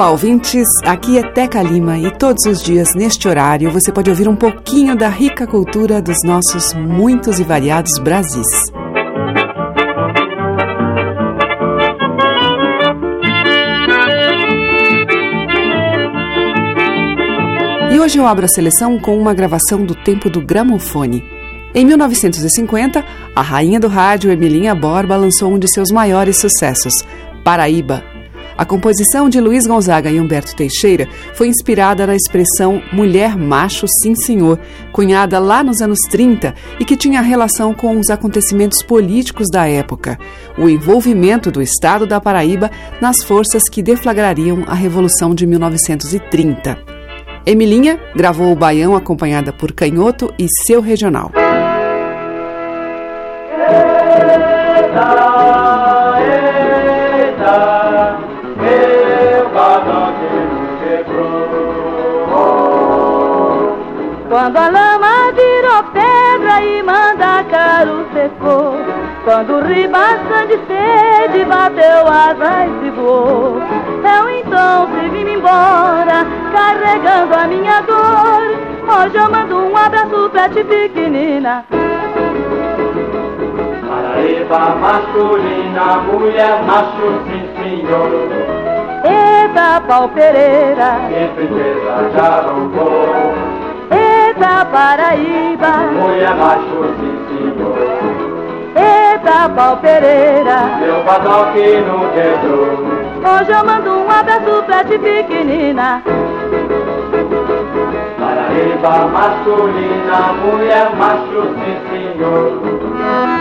Olá, ouvintes. Aqui é Teca Lima e todos os dias, neste horário, você pode ouvir um pouquinho da rica cultura dos nossos muitos e variados Brasis. E hoje eu abro a seleção com uma gravação do tempo do gramofone. Em 1950, a rainha do rádio Emilinha Borba lançou um de seus maiores sucessos, Paraíba. A composição de Luiz Gonzaga e Humberto Teixeira foi inspirada na expressão mulher macho sim senhor, cunhada lá nos anos 30 e que tinha relação com os acontecimentos políticos da época, o envolvimento do estado da Paraíba nas forças que deflagrariam a Revolução de 1930. Emilinha gravou o Baião acompanhada por Canhoto e seu regional. Quando a lama virou pedra e mandacaru secou Quando o ribação de sede bateu asas e voou. Eu então se vim embora, carregando a minha dor. Hoje eu mando um abraço pra ti pequenina. Paraíba masculina, mulher macho, sim senhor. Eita pau Pereira, E princesa já roubou eita Paraíba. Mulher macho, sim senhor Eita pau Pereira. Meu badoque não quebrou Hoje eu mando um abraço pra ti pequenina. Paraíba masculina, mulher macho, sim senhor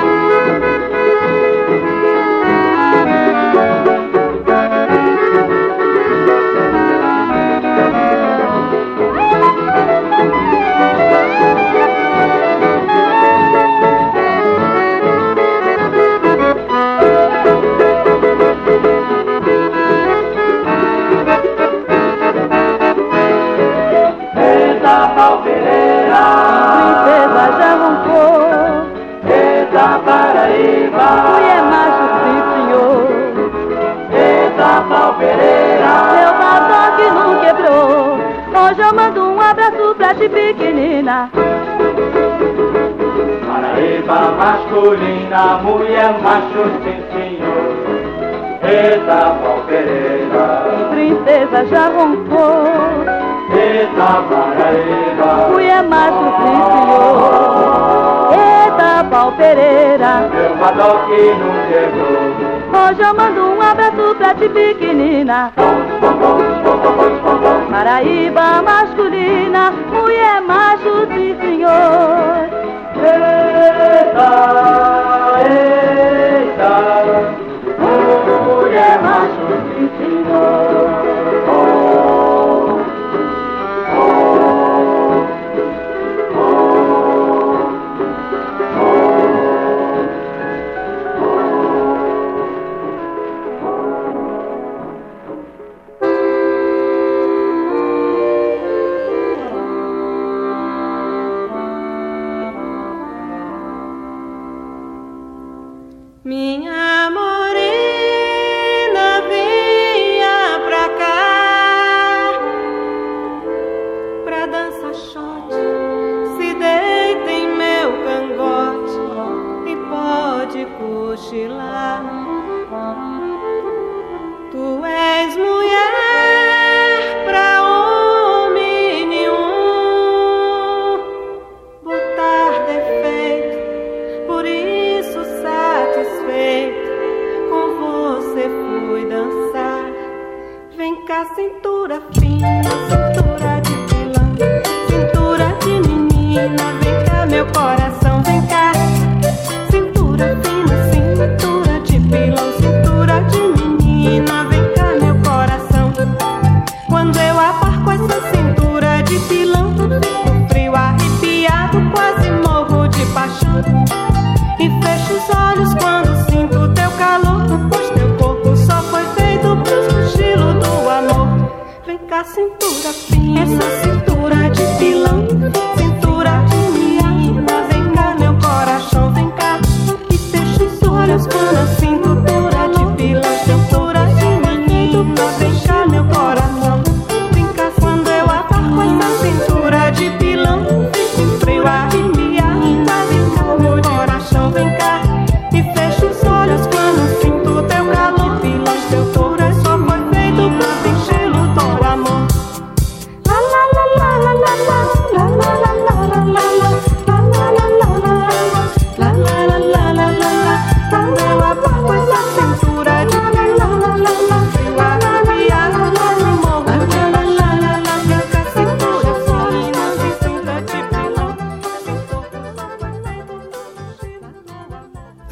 Princesa já roncou eita Paraíba, Mulher macho, sim senhor. Eita pau Pereira, Meu badoque não quebrou. Hoje eu mando um abraço pra ti pequenina. Paraíba masculina, mulher macho, sim senhor. Eita pau Pereira, Princesa já roncou macho, sim senhor Eita pau Pereira. Meu badoque não quebrou. Hoje eu mando um abraço pra ti pequenina. Paraíba masculina Mulher macho, sim senhor. Eita,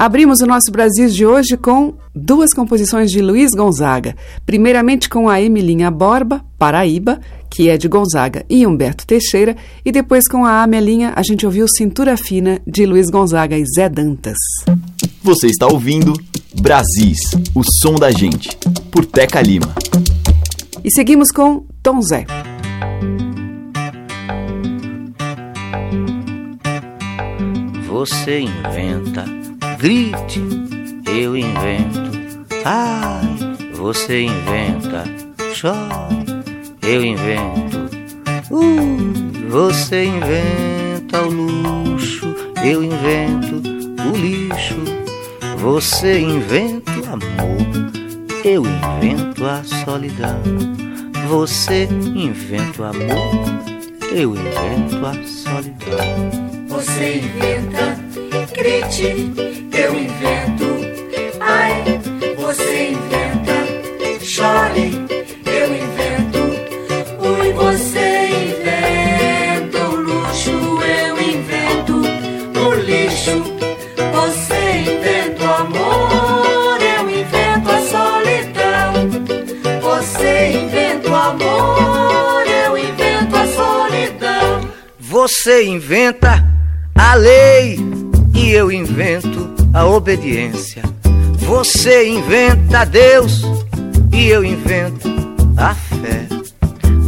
Abrimos o nosso Brasil de hoje com duas composições de Luiz Gonzaga. Primeiramente com a Emilinha Borba, Paraíba, que é de Gonzaga e Humberto Teixeira, e depois com a Amelinha a gente ouviu Cintura Fina de Luiz Gonzaga e Zé Dantas. Você está ouvindo Brasis, o som da gente, por Teca Lima. E seguimos com Tom Zé. Você inventa grite, eu invento. Ai, você inventa, chore, eu invento. Uh, você inventa o luxo, eu invento o lixo. Você inventa o amor, eu invento a solidão. Você inventa o amor, eu invento a solidão. Você inventa, grite eu invento. Ai, você inventa. Chore, eu invento. Ui, você inventa. O luxo, eu invento. O lixo, você inventa o amor. Eu invento a solidão. Você inventa o amor. Eu invento a solidão. Você inventa a lei a obediência. Você inventa Deus e eu invento a fé.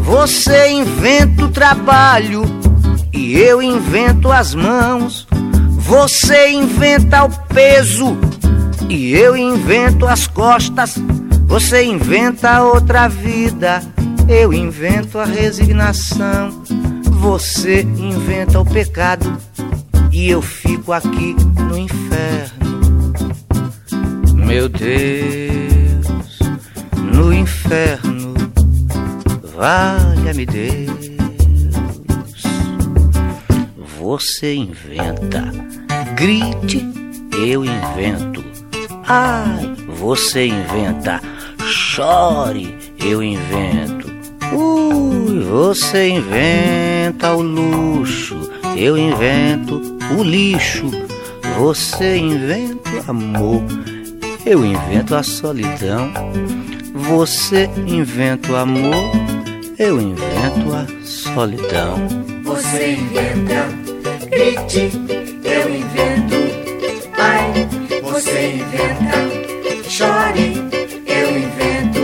Você inventa o trabalho e eu invento as mãos. Você inventa o peso e eu invento as costas. Você inventa outra vida, eu invento a resignação. Você inventa o pecado e eu fico aqui no inferno. Meu Deus, no inferno, valha-me Deus. Você inventa, grite, eu invento. Ai, você inventa, chore, eu invento. Ui, você inventa o luxo, eu invento o lixo. Você inventa amor, eu invento a solidão. Você inventa o amor, eu invento a solidão. Você inventa, grite, eu invento. Ai, você inventa, chore, eu invento.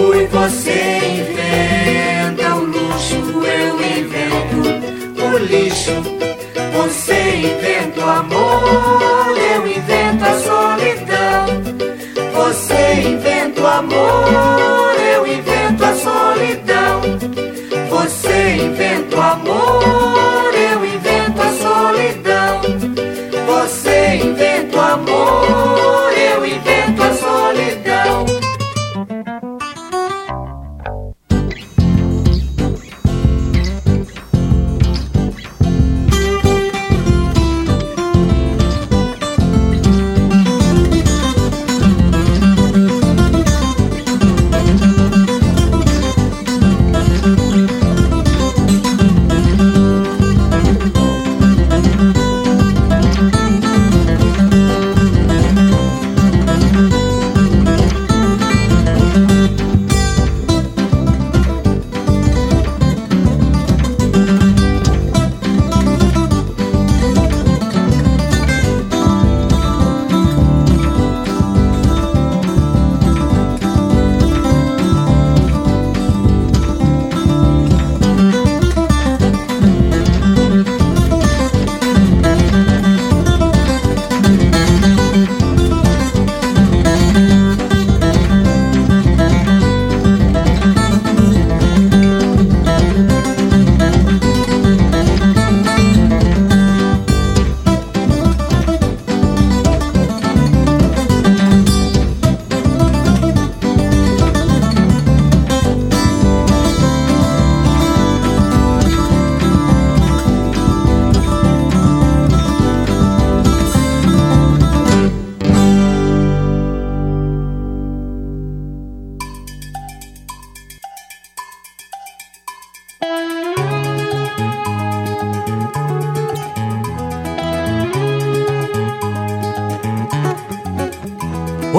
Ui, você inventa o luxo, eu invento o lixo. Você inventa o amor, o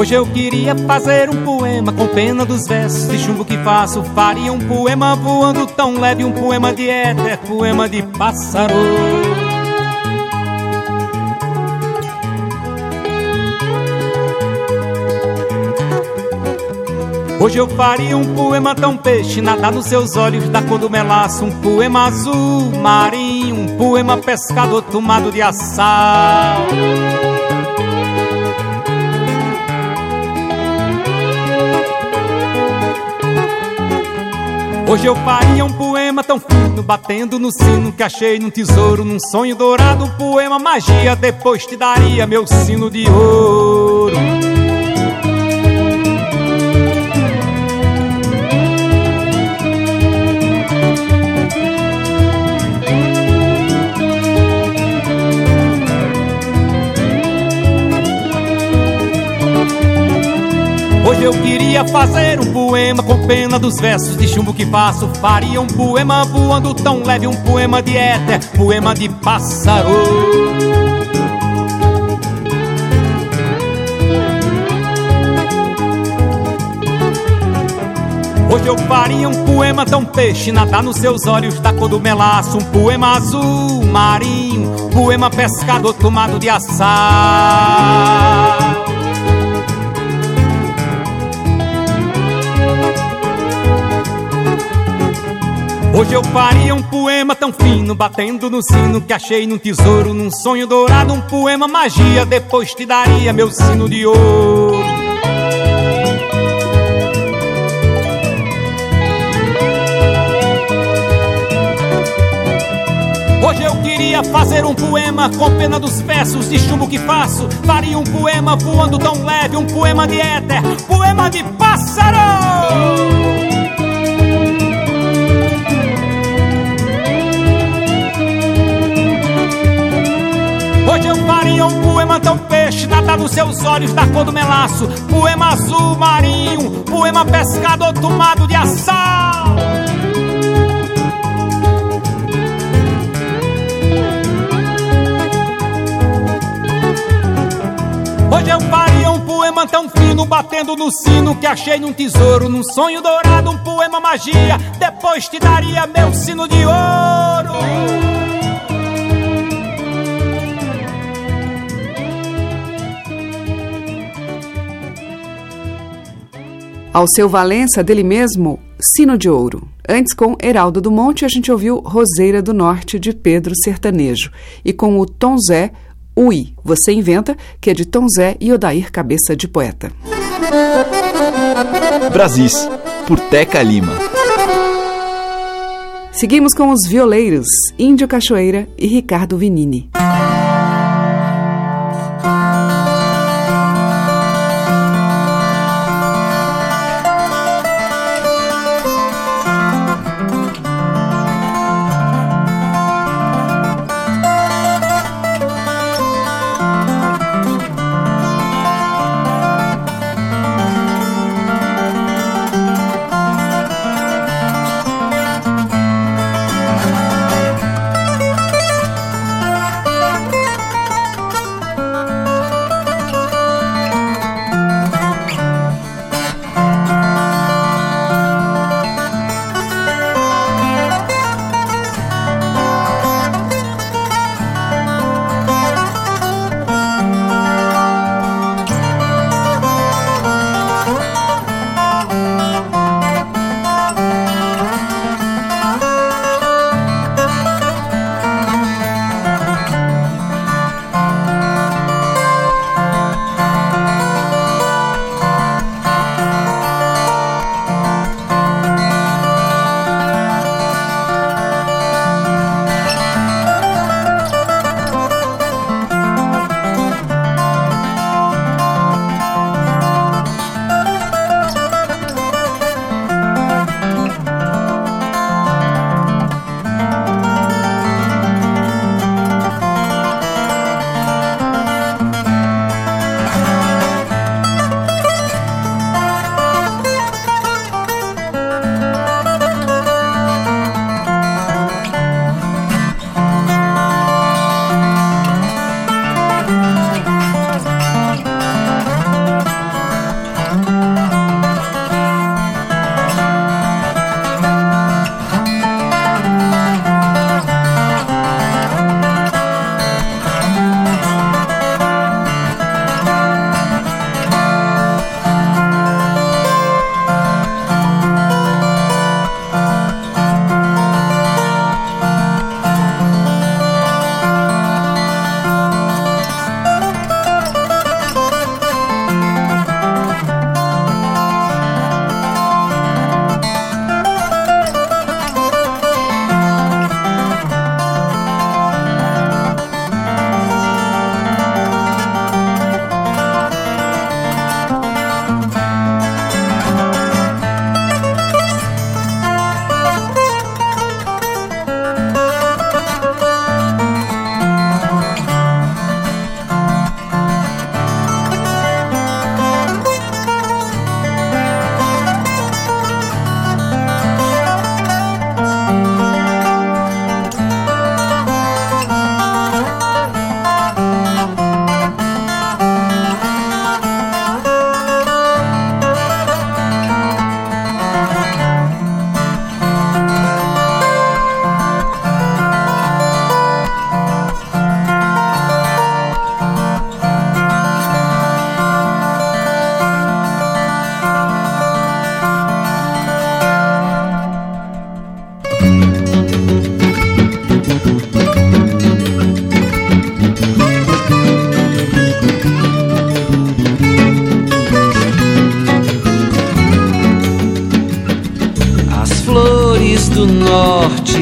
Hoje eu queria fazer um poema com pena dos versos de chumbo que faço. Faria um poema voando tão leve, um poema de éter, poema de pássaro. Hoje eu faria um poema tão peixe, nadar nos seus olhos da cor do melaço. Um poema azul marinho, um poema pescador tomado de assal. Hoje eu faria um poema tão fino, batendo no sino que achei num tesouro, num sonho dourado, um poema magia, depois te daria meu sino de ouro. Eu queria fazer um poema com pena dos versos de chumbo que faço. Faria um poema voando tão leve, um poema de éter, poema de pássaro. Hoje eu faria um poema tão peixe, nadar nos seus olhos da cor do melaço. Um poema azul marinho, poema pescador tomado de assar. Hoje eu faria um poema tão fino, batendo no sino que achei num tesouro, num sonho dourado, um poema magia, depois te daria meu sino de ouro. Hoje eu queria fazer um poema com pena dos versos de chumbo que faço. Faria um poema voando tão leve, um poema de éter, poema de pássaro. Eu faria um poema tão peixe, nada nos seus olhos da cor do melaço. Poema azul marinho, poema pescador tomado de assal. Hoje eu faria um poema tão fino, batendo no sino que achei num tesouro, num sonho dourado, um poema magia. Depois te daria meu sino de ouro. Alceu Valença, dele mesmo, Sino de Ouro. Antes, com Heraldo do Monte, a gente ouviu Roseira do Norte, de Pedro Sertanejo. E com o Tom Zé, Ui, Você Inventa, que é de Tom Zé e Odair Cabeça de Poeta. Brasis, por Teca Lima. Seguimos com os violeiros Índio Cachoeira e Ricardo Vinini.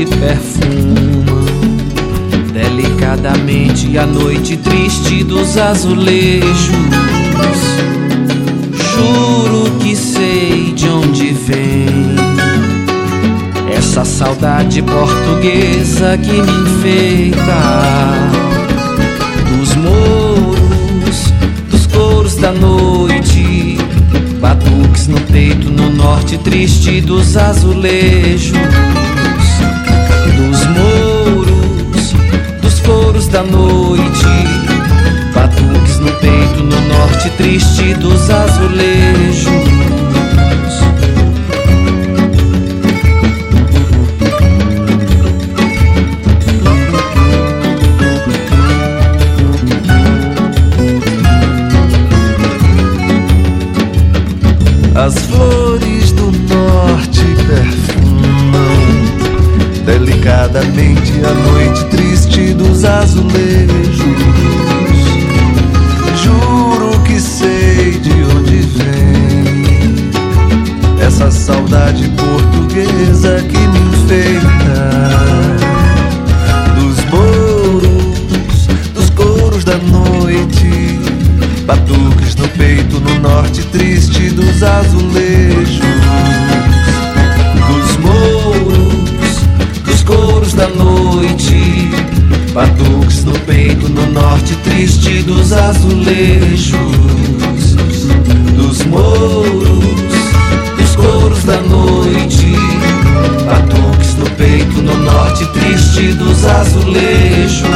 Norte perfumam delicadamente a noite triste dos azulejos. Juro que sei de onde vem essa saudade portuguesa que me enfeita dos mouros, dos couros da noite Batuques no peito, no norte triste dos azulejos, da noite. Batuques no peito, no norte triste dos azulejos. As flores do norte perfumam delicadamente a noite triste dos azulejos. Juro que sei de onde vem essa saudade portuguesa que me enfeita. Dos mouros, dos coros da noite, batuques no peito, no norte triste dos azulejos, no peito, no norte triste dos azulejos, dos mouros, dos coros da noite, batuques no peito, no norte triste dos azulejos,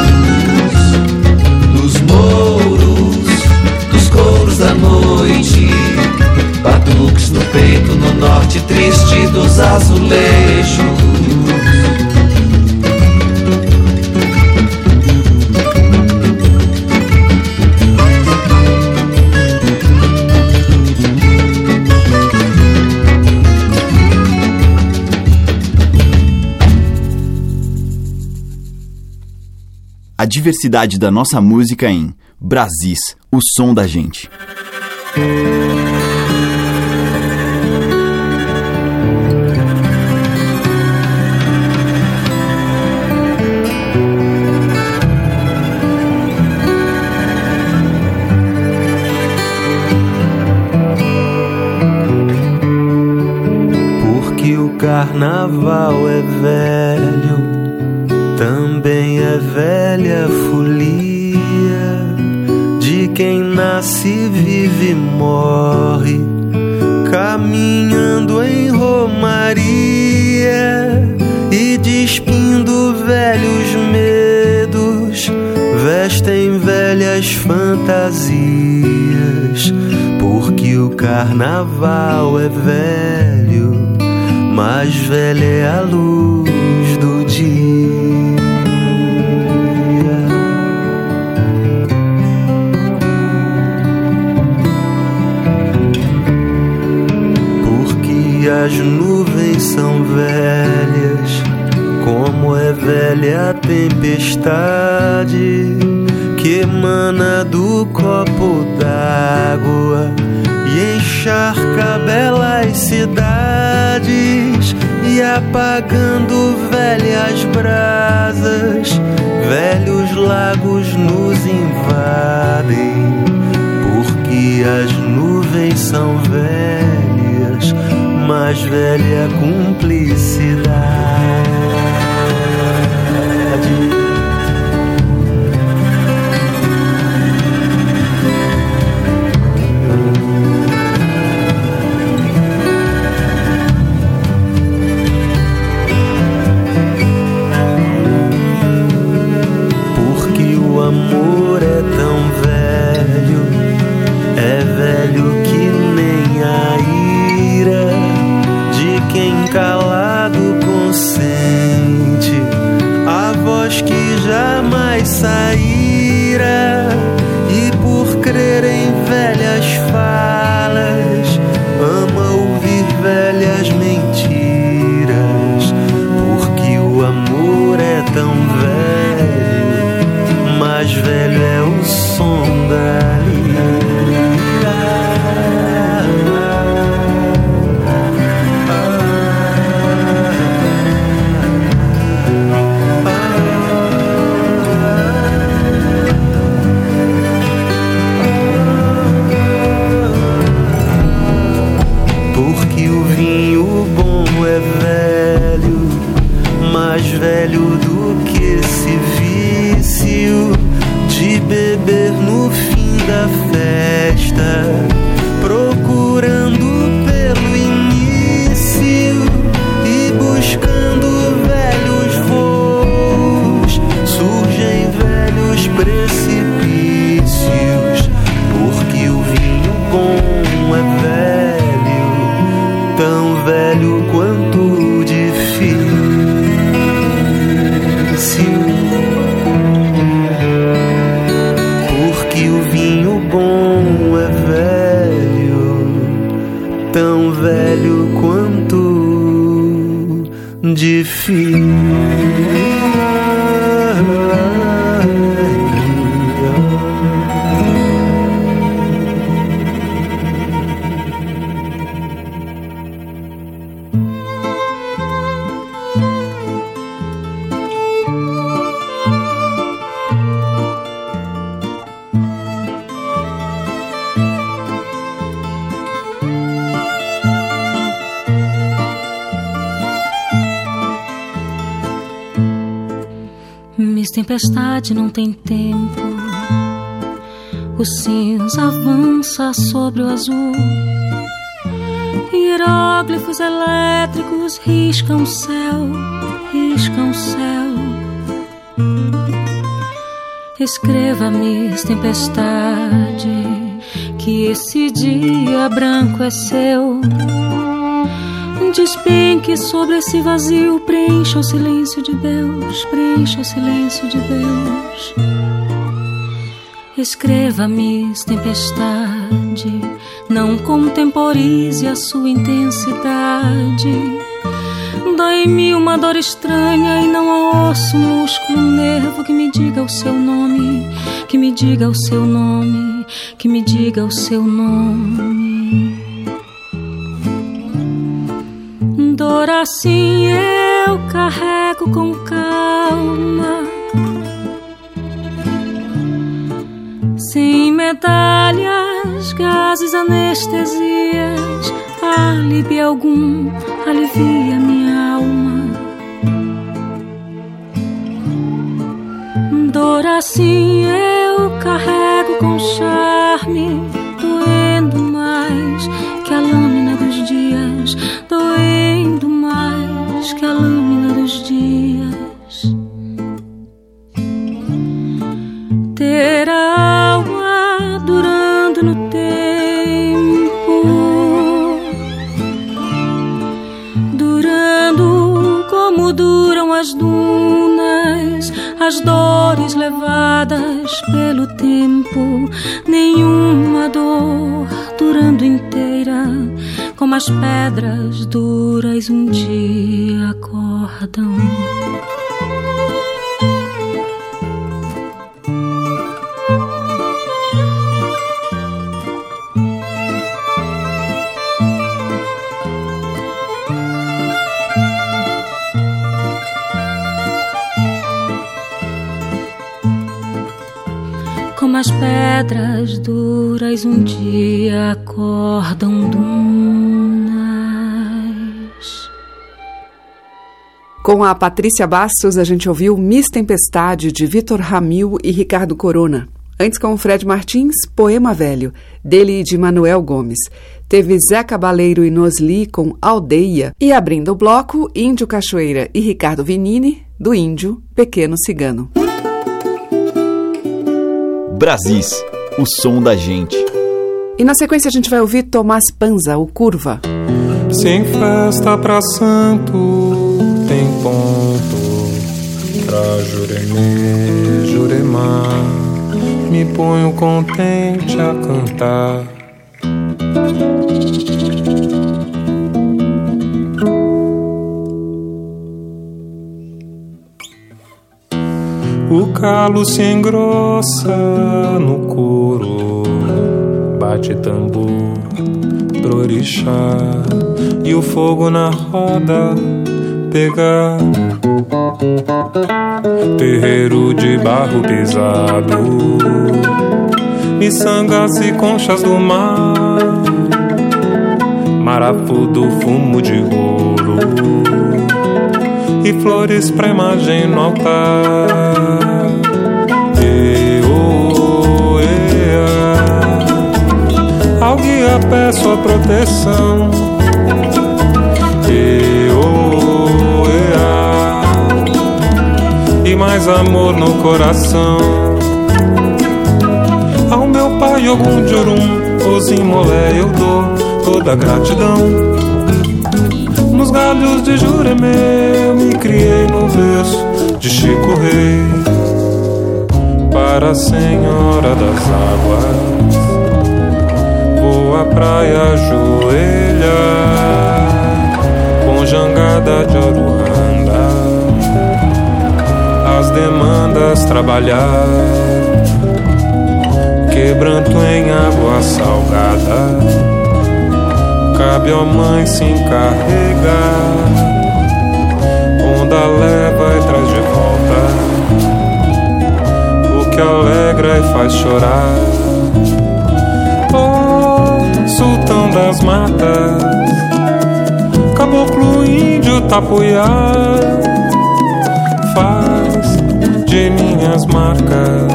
dos mouros dos coros da noite, batuques no peito, no norte triste dos azulejos. A diversidade da nossa música em Brasis, o som da gente. Porque o carnaval é velho, velha folia de quem nasce, vive e morre, caminhando em romaria e despindo velhos medos, vestem velhas fantasias, porque o carnaval é velho, mais velha é a luz são velhas, como é velha a tempestade que emana do copo d'água e encharca belas cidades e apagando velhas brasas, velhos lagos nos invadem, porque as nuvens são velhas, mais velha cumplicidade. Tem tempo. O cinza avança sobre o azul. Hieróglifos elétricos riscam o céu, riscam o céu. Escreva, Miss Tempestade, que esse dia branco é seu. Despenque sobre esse vazio, preencha o silêncio de Deus, preencha o silêncio de Deus. Escreva, Miss Tempestade, não contemporize a sua intensidade. Dói-me uma dor estranha e não há osso, músculo, nervo que me diga o seu nome, que me diga o seu nome, que me diga o seu nome. Dor assim eu carrego com calma. Sem medalhas, gases, anestesias, alívio algum alivia minha alma. Dor assim eu carrego com charme, doendo mais que a lâmina mais que a lâmina dos dias. Ter a alma durando no tempo, durando como duram as dunas, as dores levadas pelo tempo, nenhuma dor durando inteira, como as pedras duras um dia acordam. Como as pedras duras um dia acordam dunas. Com a Patrícia Bastos, a gente ouviu Miss Tempestade, de Vitor Ramil e Ricardo Corona. Antes, com o Fred Martins, Poema Velho, dele e de Manuel Gomes. Teve Zé Cabaleiro e Nosli com Aldeia. E abrindo o bloco, Índio Cachoeira e Ricardo Vinini, do Índio, Pequeno Cigano. Brasis, o som da gente. E na sequência a gente vai ouvir Tomás Panza, o Curva. Sem festa pra santo, pra Juremê, Juremar. Me ponho contente a cantar. O calo se engrossa no couro, bate tambor pro orixá e o fogo na roda pegar. Terreiro de barro pesado, miçangas e conchas do mar, marafu do fumo de ouro. E flores pra imagem no altar. Oh, ah. Alguém guia peço a proteção. Mais amor no coração. Ao meu pai, algum de Orum, os imolé eu dou toda a gratidão. Nos galhos de Juremê eu me criei no berço de Chico Rei para a Senhora das Águas. Vou à praia ajoelhar com jangada de Oruanda. As demandas trabalhar, quebranto em água salgada. Cabe ao mãe se encarregar. Onda leva e traz de volta que alegra e faz chorar. Oh, sultão das matas, caboclo índio tapuiá, minhas marcas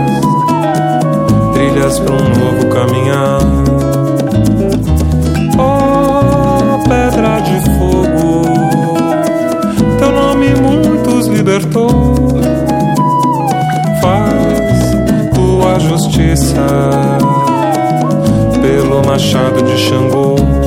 trilhas para um novo caminhar. Oh, pedra de fogo, teu nome muitos libertou. justiça pelo machado de Xangô.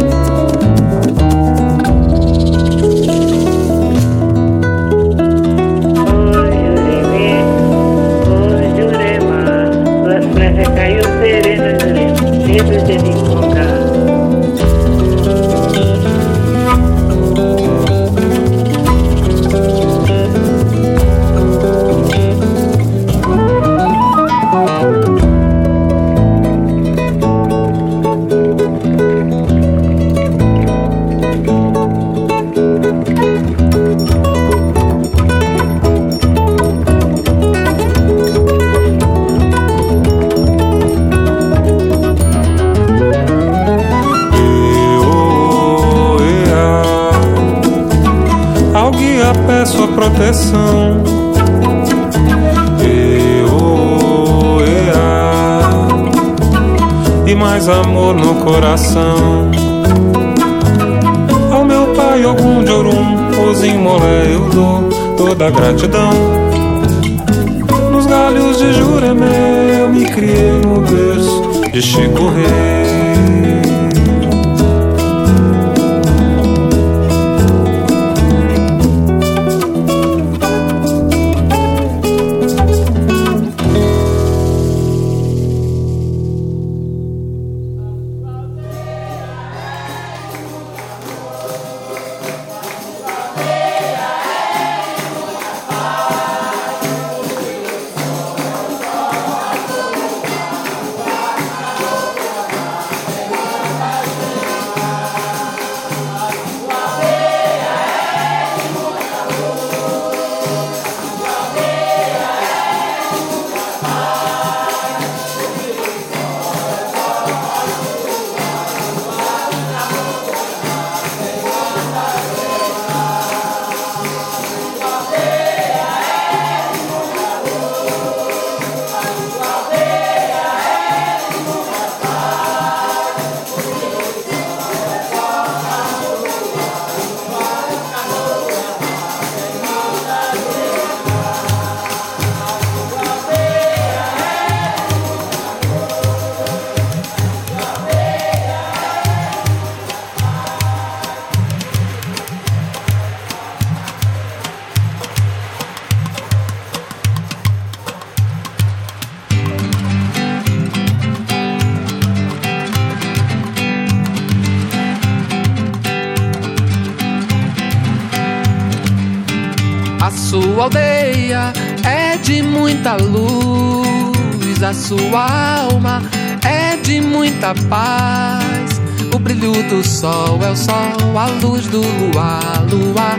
Muita luz, a sua alma é de muita paz. O brilho do sol é o sol, a luz do luar, luar.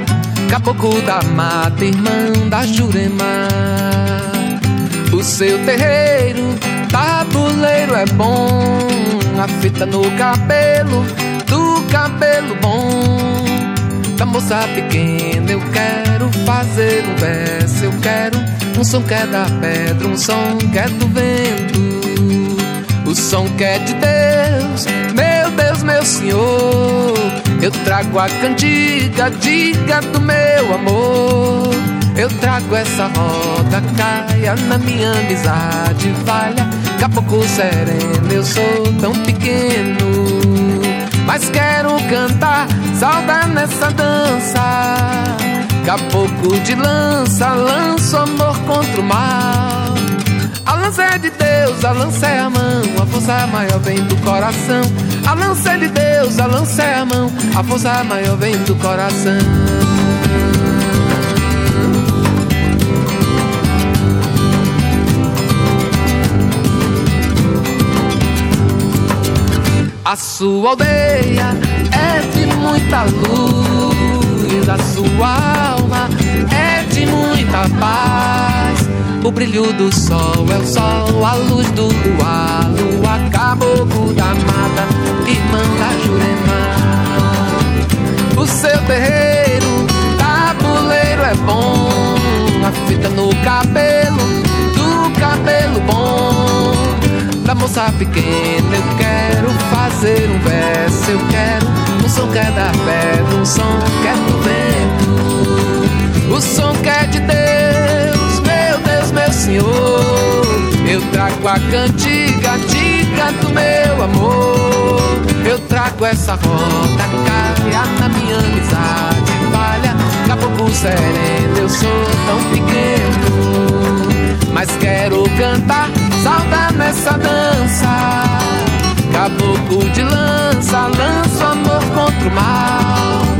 Caboclo da mata, irmã da Jurema. O seu terreiro, tabuleiro é bom. A fita no cabelo, do cabelo bom. Da moça pequena, eu quero fazer um verso, eu quero um som que é da pedra, um som que é do vento. O som que é de Deus, meu Deus, meu senhor, eu trago a cantiga, diga do meu amor. Eu trago essa roda, caia na minha amizade, falha. Caboclo sereno, eu sou tão pequeno. Mas quero cantar, saudar nessa dança. Caboclo de lança, lanço amor contra o mal. A lança é de Deus, a lança é a mão, a força maior vem do coração. A lança é de Deus, a lança é a mão, a força maior vem do coração. A sua aldeia é de muita luz, a sua alma é de muita paz. O brilho do sol é o sol, a luz do luar, lua caboclo da mata, irmã da Jurema. O seu terreiro, tabuleiro é bom, a fita no cabelo, do cabelo bom da moça pequena. Eu quero fazer um verso, eu quero um som que é da pedra, um som que é do vento, o som que é de Deus, meu Deus, meu Senhor. Eu trago a cantiga, diga do meu amor. Eu trago essa roda, caia na minha amizade, falha, caboclo sereno. Eu sou tão pequeno mas quero cantar, saudar nessa dança. Caboclo de lança, lança amor contra o mal.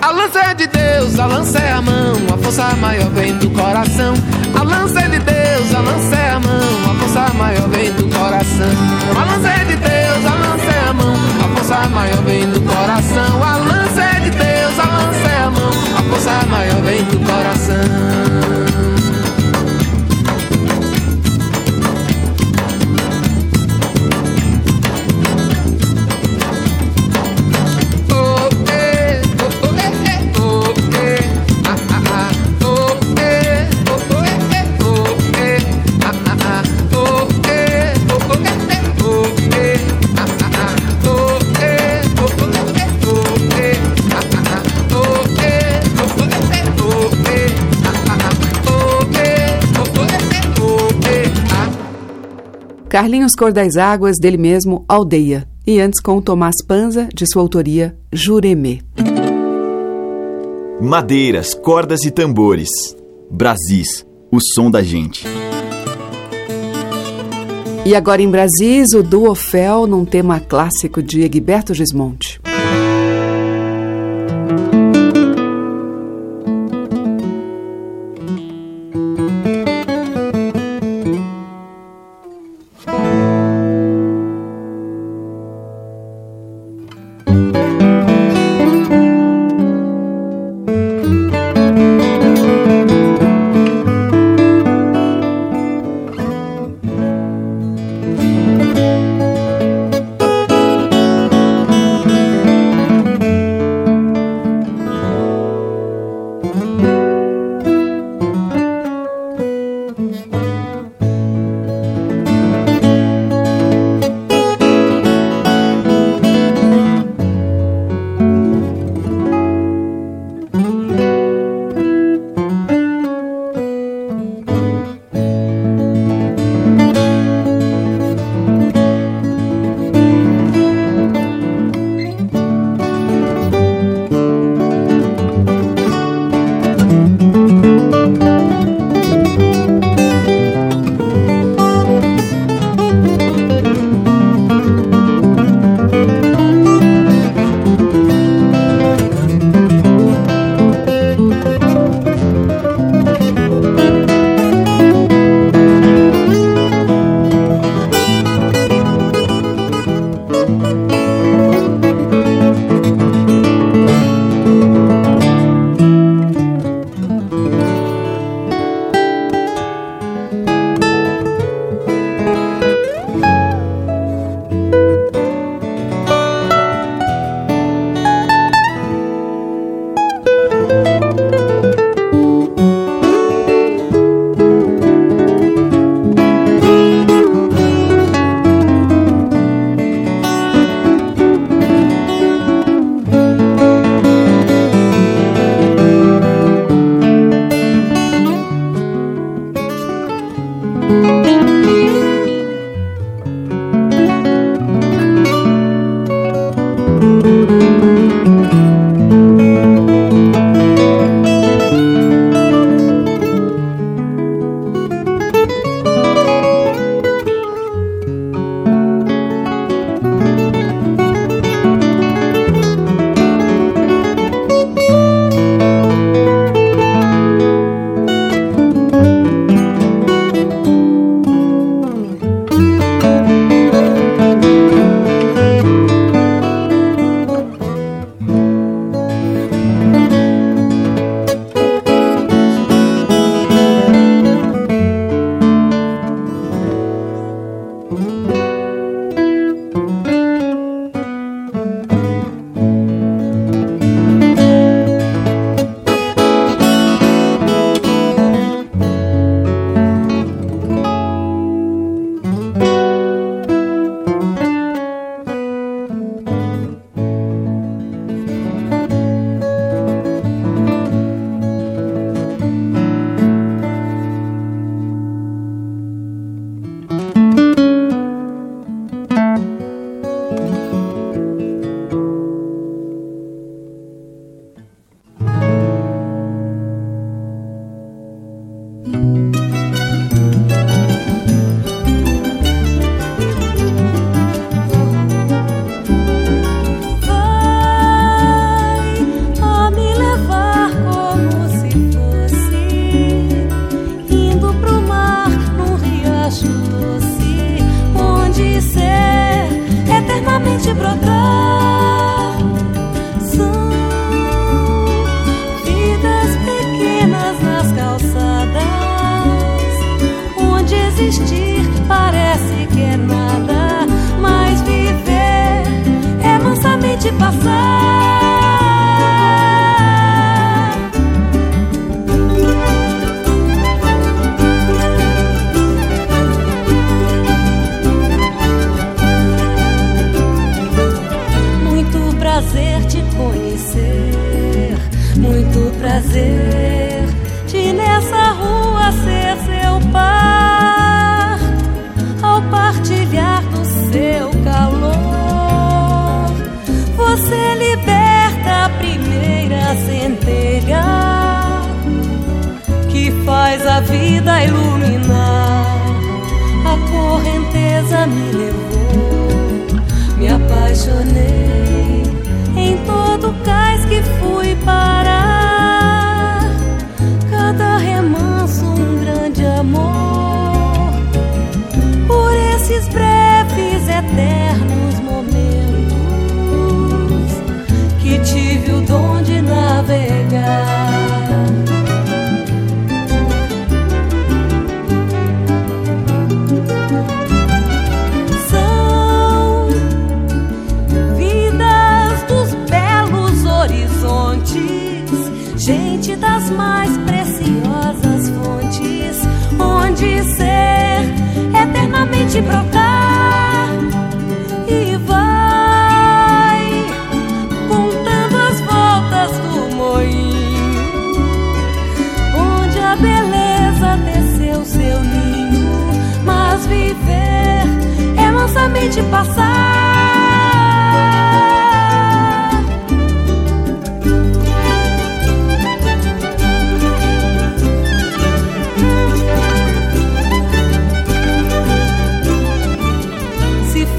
A lança é de Deus, a lança é a mão, a força maior vem do coração. A lança é de Deus, a lança é a mão, a força maior vem do coração. A lança é de Deus, a lança é a mão, a força maior vem do coração. A lança é de Deus, a lança é a mão, a força maior vem do coração. Carlinhos Cor das Águas, dele mesmo, Aldeia. E antes com Tomás Panza, de sua autoria, Juremê. Madeiras, cordas e tambores. Brasis, o som da gente. E agora em Brasis, o Duo Fel, num tema clássico de Egberto Gismonte.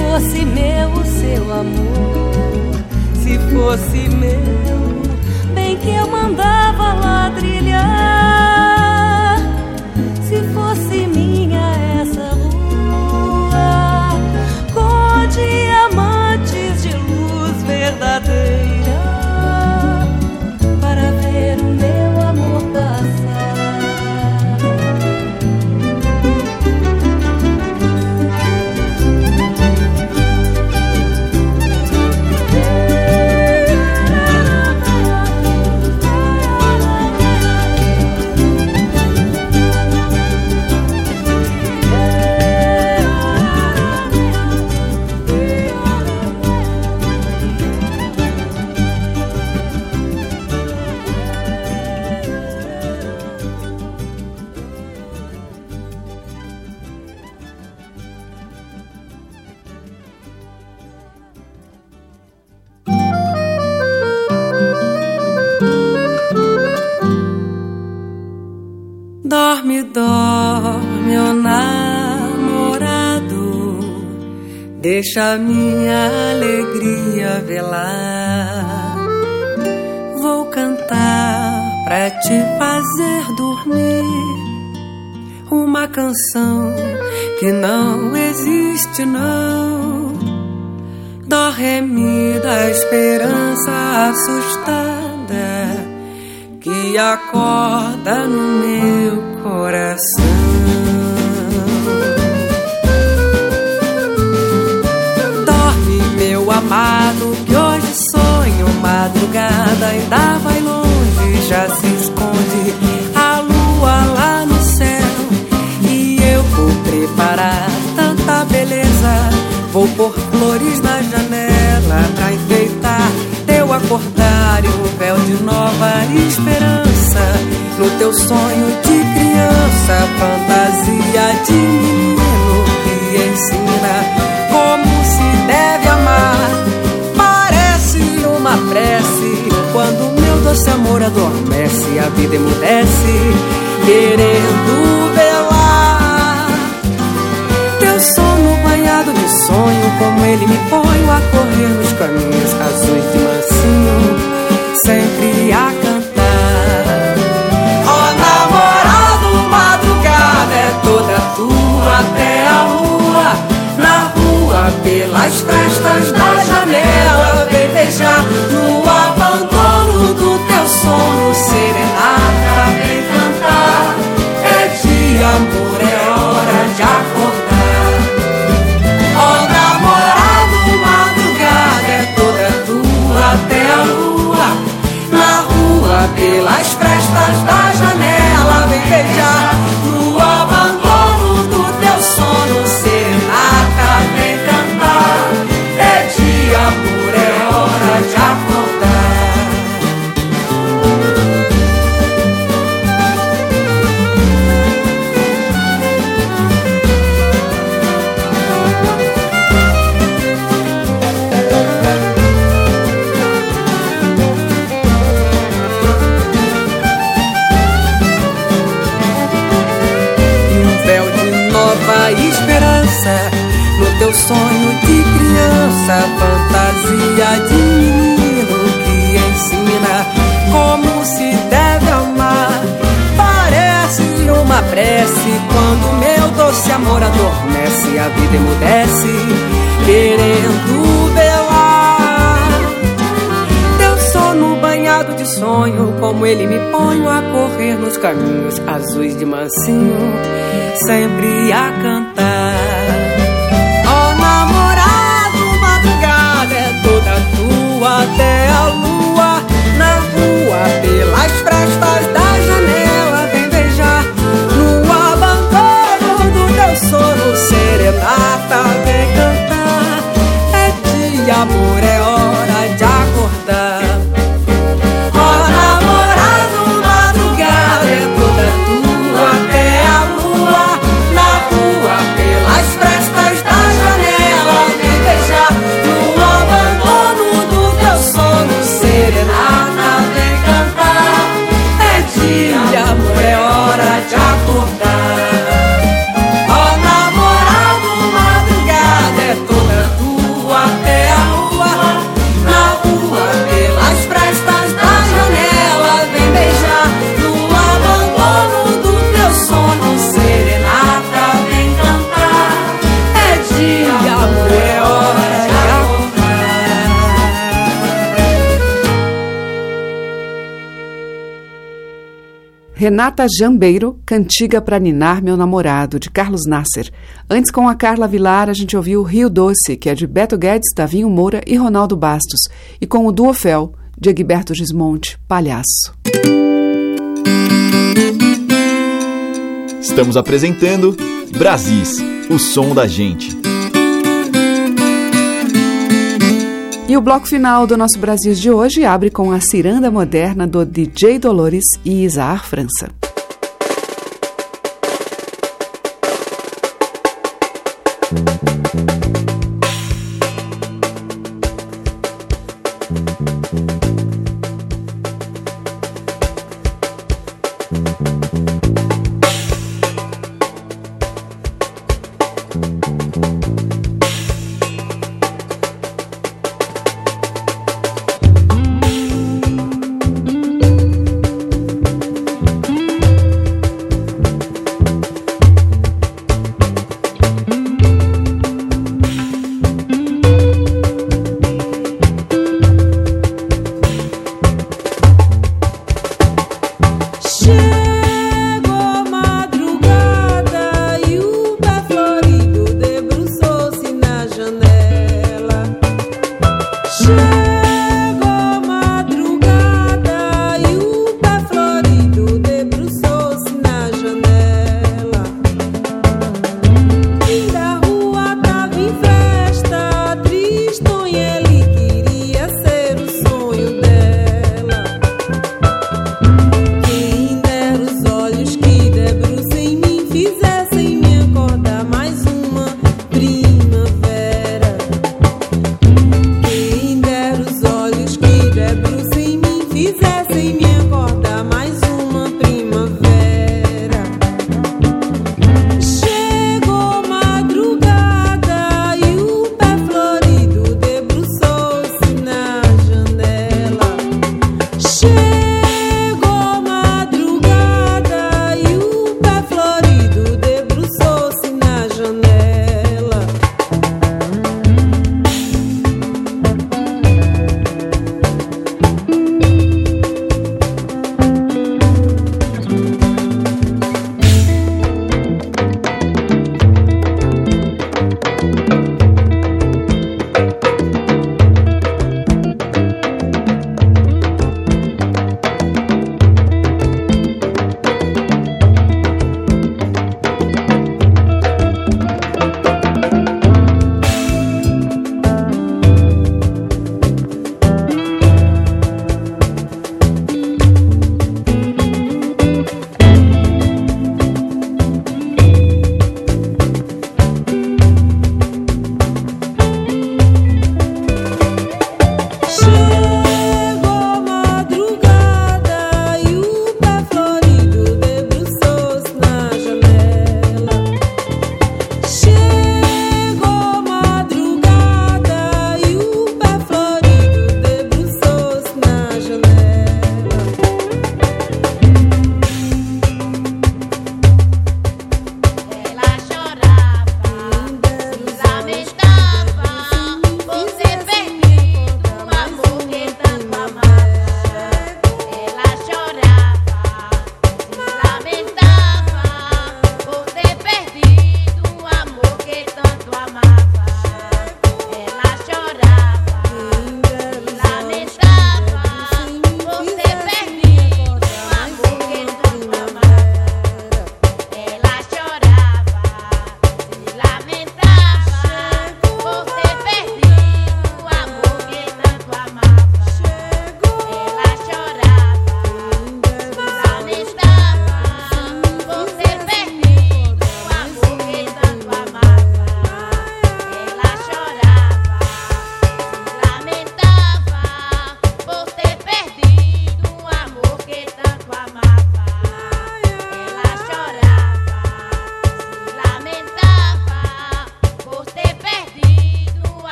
fosse meu o seu amor, se fosse meu, bem que eu mandava ladrilhar. Deixa minha alegria velar. Vou cantar pra te fazer dormir uma canção que não existe, não. Dó, ré, mi da esperança assustada que acorda no meu coração. Esperança. No teu sonho de criança, fantasia de menino que ensina como se deve amar. Parece uma prece quando meu doce amor adormece, a vida emudece, querendo velar. Teu sono banhado de sonho, como ele me põe a correr nos caminhos azuis de mansinho, sempre pelas frestas da janela, vem beijar no abandono do teu sono, serenata, vem cantar. É dia, amor, é hora de acordar. Ó oh, namorado, madrugada é toda tua até a lua, na rua, pelas frestas da janela, vem beijar doce amor adormece, a vida emudece, querendo velar. Teu sono banhado de sonho, como ele me põe a correr nos caminhos azuis de mansinho, sempre a cantar. Ó namorado, madrugada é toda tua até a lua, na rua, pelas frestas serenata, vem cantar. É dia, amor, é Renata Jambeiro, Cantiga para Ninar Meu Namorado, de Carlos Nasser. Antes, com a Carla Vilar, a gente ouviu Rio Doce, que é de Beto Guedes, Davinho Moura e Ronaldo Bastos. E com o Duofel, de Egberto Gismonte, Palhaço. Estamos apresentando Brasis, o som da gente. E o bloco final do nosso Brasil de hoje abre com a ciranda moderna do DJ Dolores e Isaar França.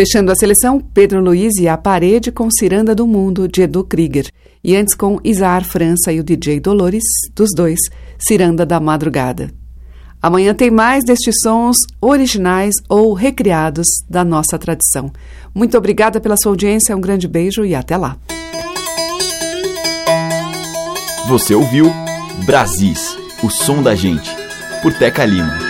Fechando a seleção, Pedro Luiz e A Parede com Ciranda do Mundo, de Edu Krieger. E antes com Isaar França e o DJ Dolores, dos dois, Ciranda da Madrugada. Amanhã tem mais destes sons originais ou recriados da nossa tradição. Muito obrigada pela sua audiência, um grande beijo e até lá. Você ouviu Brasis, o som da gente, por Teca Lima.